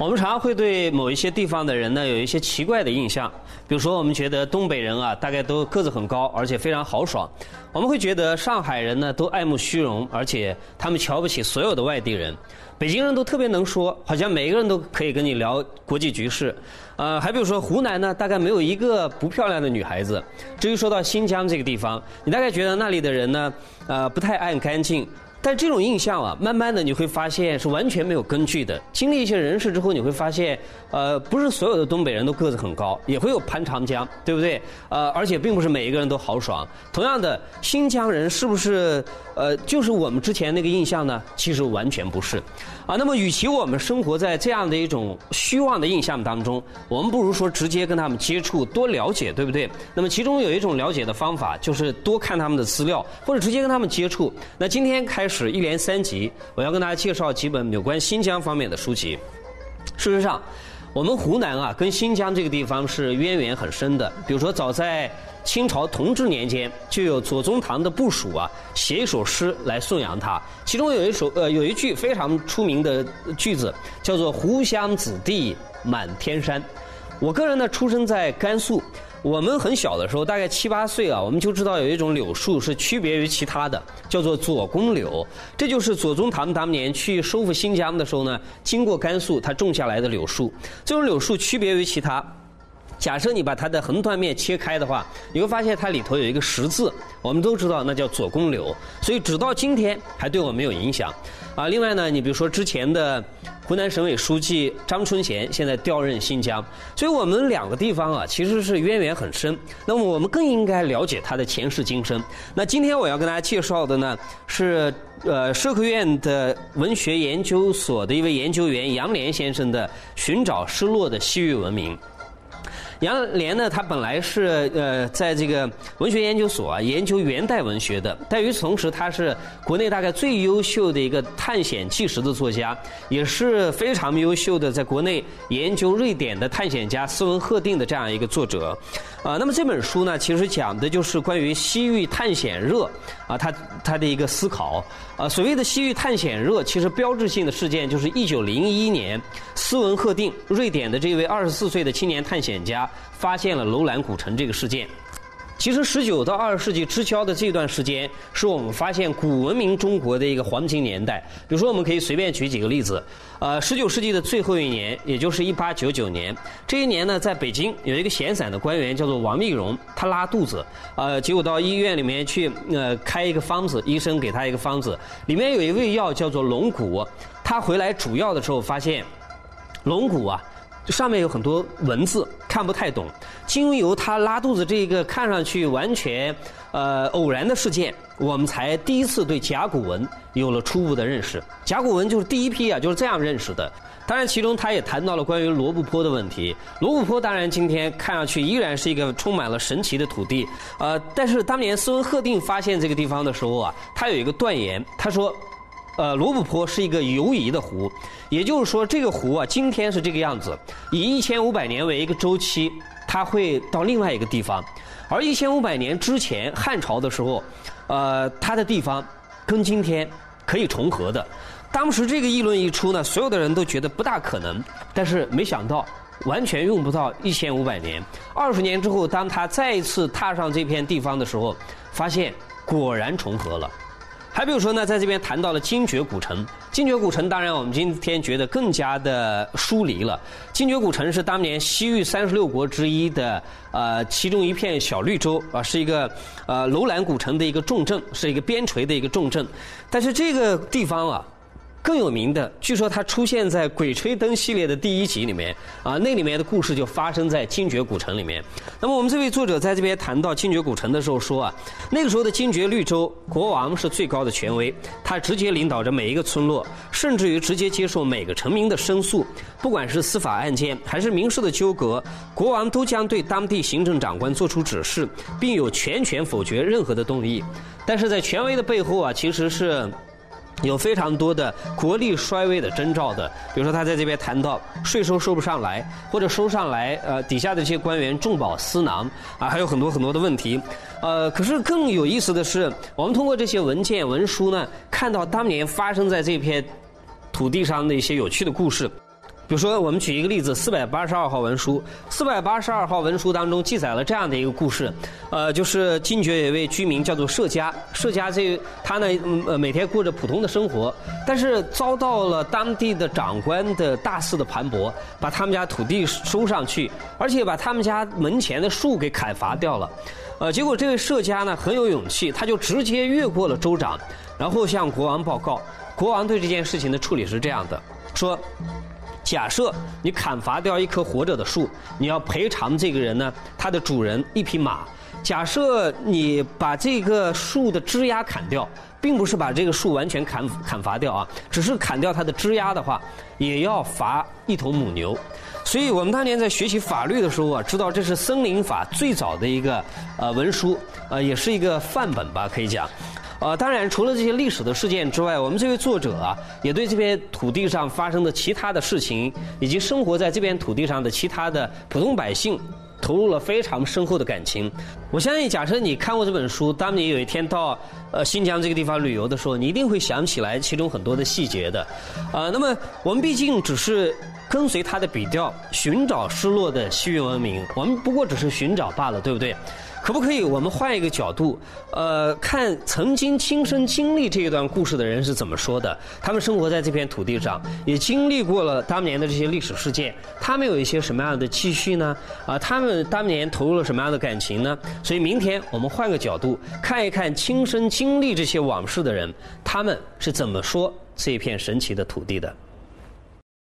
我们常常会对某一些地方的人呢有一些奇怪的印象，比如说我们觉得东北人啊大概都个子很高，而且非常豪爽；我们会觉得上海人呢都爱慕虚荣，而且他们瞧不起所有的外地人；北京人都特别能说，好像每个人都可以跟你聊国际局势。呃，还比如说湖南呢，大概没有一个不漂亮的女孩子。至于说到新疆这个地方，你大概觉得那里的人呢，呃，不太爱干净。但这种印象啊，慢慢的你会发现是完全没有根据的。经历一些人事之后，你会发现，呃，不是所有的东北人都个子很高，也会有攀长江，对不对？呃，而且并不是每一个人都豪爽。同样的，新疆人是不是呃，就是我们之前那个印象呢？其实完全不是。啊，那么与其我们生活在这样的一种虚妄的印象当中，我们不如说直接跟他们接触，多了解，对不对？那么其中有一种了解的方法，就是多看他们的资料，或者直接跟他们接触。那今天开始是一连三集，我要跟大家介绍几本有关新疆方面的书籍。事实上，我们湖南啊，跟新疆这个地方是渊源很深的。比如说，早在清朝同治年间，就有左宗棠的部属啊，写一首诗来颂扬他。其中有一首呃，有一句非常出名的句子，叫做“湖湘子弟满天山”。我个人呢，出生在甘肃。我们很小的时候，大概七八岁啊，我们就知道有一种柳树是区别于其他的，叫做左公柳。这就是左宗棠当年去收复新疆的时候呢，经过甘肃，他种下来的柳树。这种柳树区别于其他。假设你把它的横断面切开的话，你会发现它里头有一个十字。我们都知道那叫左公柳，所以直到今天还对我们有影响。啊，另外呢，你比如说之前的湖南省委书记张春贤现在调任新疆，所以我们两个地方啊其实是渊源很深。那么我们更应该了解他的前世今生。那今天我要跟大家介绍的呢是呃社科院的文学研究所的一位研究员杨涟先生的《寻找失落的西域文明》。杨涟呢，他本来是呃，在这个文学研究所啊研究元代文学的，但与此同时，他是国内大概最优秀的一个探险纪实的作家，也是非常优秀的在国内研究瑞典的探险家斯文赫定的这样一个作者。啊，那么这本书呢，其实讲的就是关于西域探险热啊，他他的一个思考。啊，所谓的西域探险热，其实标志性的事件就是一九零一年，斯文赫定，瑞典的这位二十四岁的青年探险家，发现了楼兰古城这个事件。其实，十九到二十世纪之交的这段时间，是我们发现古文明中国的一个黄金年代。比如说，我们可以随便举几个例子。呃，十九世纪的最后一年，也就是一八九九年，这一年呢，在北京有一个闲散的官员叫做王密荣，他拉肚子，呃，结果到医院里面去，呃，开一个方子，医生给他一个方子，里面有一味药叫做龙骨，他回来煮药的时候发现，龙骨啊。就上面有很多文字看不太懂，经由他拉肚子这一个看上去完全呃偶然的事件，我们才第一次对甲骨文有了初步的认识。甲骨文就是第一批啊，就是这样认识的。当然，其中他也谈到了关于罗布泊的问题。罗布泊当然今天看上去依然是一个充满了神奇的土地，呃，但是当年斯文赫定发现这个地方的时候啊，他有一个断言，他说。呃，罗布泊是一个游移的湖，也就是说，这个湖啊，今天是这个样子，以一千五百年为一个周期，它会到另外一个地方，而一千五百年之前汉朝的时候，呃，它的地方跟今天可以重合的。当时这个议论一出呢，所有的人都觉得不大可能，但是没想到完全用不到一千五百年，二十年之后，当他再一次踏上这片地方的时候，发现果然重合了。还比如说呢，在这边谈到了精绝古城。精绝古城，当然我们今天觉得更加的疏离了。精绝古城是当年西域三十六国之一的呃其中一片小绿洲啊，是一个呃楼兰古城的一个重镇，是一个边陲的一个重镇。但是这个地方啊。更有名的，据说它出现在《鬼吹灯》系列的第一集里面啊，那里面的故事就发生在精绝古城里面。那么我们这位作者在这边谈到精绝古城的时候说啊，那个时候的精绝绿洲国王是最高的权威，他直接领导着每一个村落，甚至于直接接受每个臣民的申诉，不管是司法案件还是民事的纠葛，国王都将对当地行政长官做出指示，并有全权否决任何的动议。但是在权威的背后啊，其实是。有非常多的国力衰微的征兆的，比如说他在这边谈到税收收不上来，或者收上来，呃，底下的这些官员重宝私囊，啊，还有很多很多的问题，呃，可是更有意思的是，我们通过这些文件文书呢，看到当年发生在这片土地上的一些有趣的故事。比如说，我们举一个例子，四百八十二号文书。四百八十二号文书当中记载了这样的一个故事，呃，就是金爵有一位居民叫做社家，社家这他呢，呃，每天过着普通的生活，但是遭到了当地的长官的大肆的盘剥，把他们家土地收上去，而且把他们家门前的树给砍伐掉了。呃，结果这位社家呢很有勇气，他就直接越过了州长，然后向国王报告。国王对这件事情的处理是这样的，说。假设你砍伐掉一棵活着的树，你要赔偿这个人呢，他的主人一匹马。假设你把这个树的枝丫砍掉，并不是把这个树完全砍砍伐掉啊，只是砍掉它的枝丫的话，也要罚一头母牛。所以我们当年在学习法律的时候啊，知道这是森林法最早的一个呃文书，呃，也是一个范本吧，可以讲。呃，当然，除了这些历史的事件之外，我们这位作者啊，也对这片土地上发生的其他的事情，以及生活在这片土地上的其他的普通百姓，投入了非常深厚的感情。我相信，假设你看过这本书，当你有一天到呃新疆这个地方旅游的时候，你一定会想起来其中很多的细节的。啊，那么我们毕竟只是跟随他的笔调，寻找失落的西域文明，我们不过只是寻找罢了，对不对？可不可以？我们换一个角度，呃，看曾经亲身经历这一段故事的人是怎么说的？他们生活在这片土地上，也经历过了当年的这些历史事件，他们有一些什么样的期许呢？啊，他们当年投入了什么样的感情呢？所以明天我们换个角度，看一看亲身经历这些往事的人，他们是怎么说这片神奇的土地的。